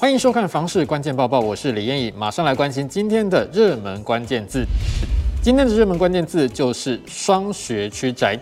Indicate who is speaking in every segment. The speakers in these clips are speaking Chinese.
Speaker 1: 欢迎收看《房市关键报报》，我是李彦颖，马上来关心今天的热门关键字。今天的热门关键字就是双学区宅。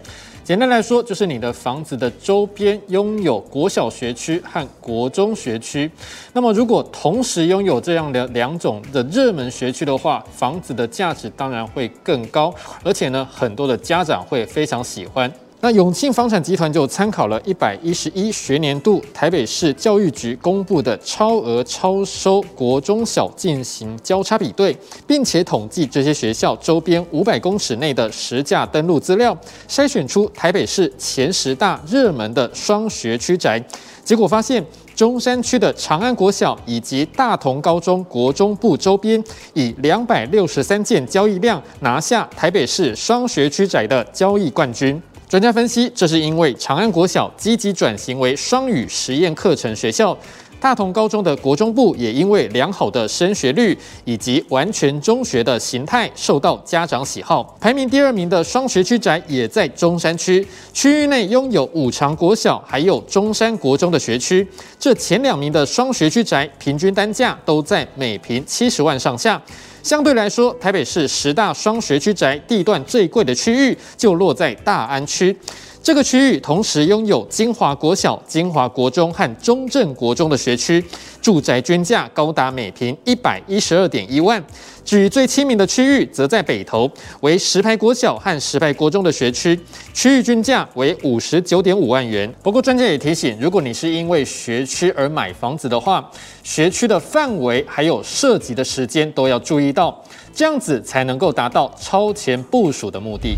Speaker 1: 简单来说，就是你的房子的周边拥有国小学区和国中学区。那么，如果同时拥有这样的两种的热门学区的话，房子的价值当然会更高，而且呢，很多的家长会非常喜欢。那永庆房产集团就参考了一百一十一学年度台北市教育局公布的超额超收国中小进行交叉比对，并且统计这些学校周边五百公尺内的实价登录资料，筛选出台北市前十大热门的双学区宅。结果发现，中山区的长安国小以及大同高中国中部周边，以两百六十三件交易量拿下台北市双学区宅的交易冠军。专家分析，这是因为长安国小积极转型为双语实验课程学校，大同高中的国中部也因为良好的升学率以及完全中学的形态受到家长喜好。排名第二名的双学区宅也在中山区，区域内拥有五常国小还有中山国中的学区。这前两名的双学区宅平均单价都在每坪七十万上下。相对来说，台北市十大双学区宅地段最贵的区域就落在大安区。这个区域同时拥有金华国小、金华国中和中正国中的学区，住宅均价高达每平一百一十二点一万。至于最亲民的区域，则在北投，为石牌国小和石牌国中的学区，区域均价为五十九点五万元。不过，专家也提醒，如果你是因为学区而买房子的话，学区的范围还有涉及的时间都要注意到，这样子才能够达到超前部署的目的。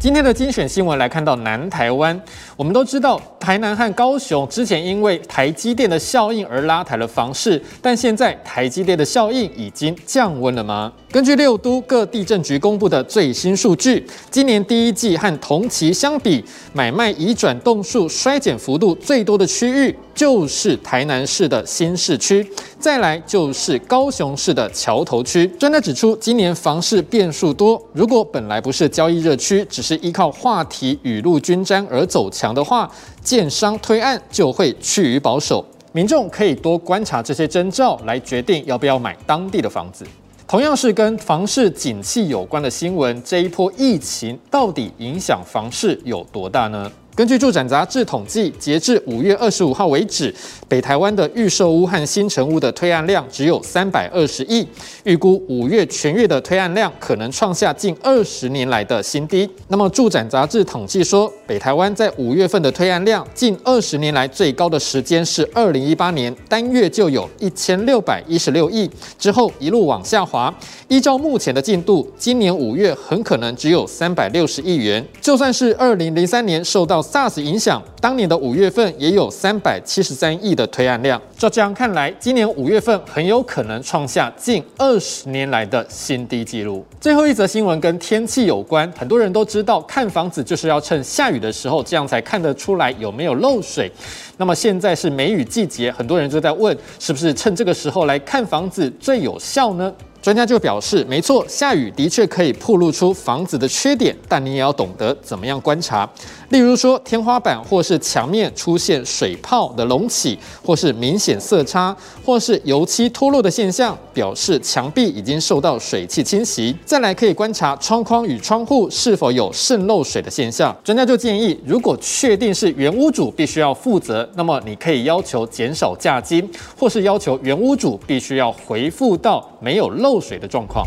Speaker 1: 今天的精选新闻来看到南台湾，我们都知道台南和高雄之前因为台积电的效应而拉抬了房市，但现在台积电的效应已经降温了吗？根据六都各地政局公布的最新数据，今年第一季和同期相比，买卖移转栋数衰减幅度最多的区域就是台南市的新市区，再来就是高雄市的桥头区。专家指出，今年房市变数多，如果本来不是交易热区，只是依靠话题雨露均沾而走强的话，建商推案就会趋于保守。民众可以多观察这些征兆，来决定要不要买当地的房子。同样是跟房市景气有关的新闻，这一波疫情到底影响房市有多大呢？根据住展杂志统计，截至五月二十五号为止，北台湾的预售屋和新成屋的推案量只有三百二十亿，预估五月全月的推案量可能创下近二十年来的新低。那么，住展杂志统计说，北台湾在五月份的推案量近二十年来最高的时间是二零一八年，单月就有一千六百一十六亿，之后一路往下滑。依照目前的进度，今年五月很可能只有三百六十亿元。就算是二零零三年受到 SARS 影响，当年的五月份也有三百七十三亿的推案量。照这样看来，今年五月份很有可能创下近二十年来的新低纪录。最后一则新闻跟天气有关，很多人都知道看房子就是要趁下雨的时候，这样才看得出来有没有漏水。那么现在是梅雨季节，很多人就在问，是不是趁这个时候来看房子最有效呢？专家就表示，没错，下雨的确可以暴露出房子的缺点，但你也要懂得怎么样观察。例如说，天花板或是墙面出现水泡的隆起，或是明显色差，或是油漆脱落的现象，表示墙壁已经受到水汽侵袭。再来可以观察窗框与窗户是否有渗漏水的现象。专家就建议，如果确定是原屋主必须要负责，那么你可以要求减少价金，或是要求原屋主必须要回复到没有漏。漏水的状况。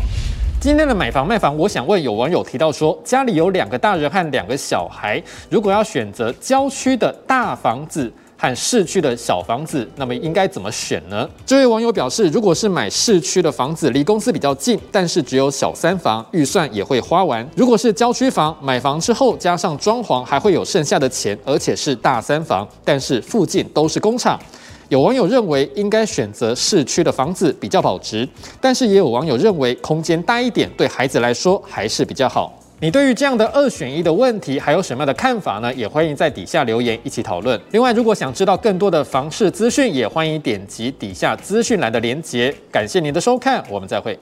Speaker 1: 今天的买房卖房，我想问有网友提到说，家里有两个大人和两个小孩，如果要选择郊区的大房子和市区的小房子，那么应该怎么选呢？这位网友表示，如果是买市区的房子，离公司比较近，但是只有小三房，预算也会花完；如果是郊区房，买房之后加上装潢，还会有剩下的钱，而且是大三房，但是附近都是工厂。有网友认为应该选择市区的房子比较保值，但是也有网友认为空间大一点对孩子来说还是比较好。你对于这样的二选一的问题还有什么样的看法呢？也欢迎在底下留言一起讨论。另外，如果想知道更多的房市资讯，也欢迎点击底下资讯栏的连接。感谢您的收看，我们再会。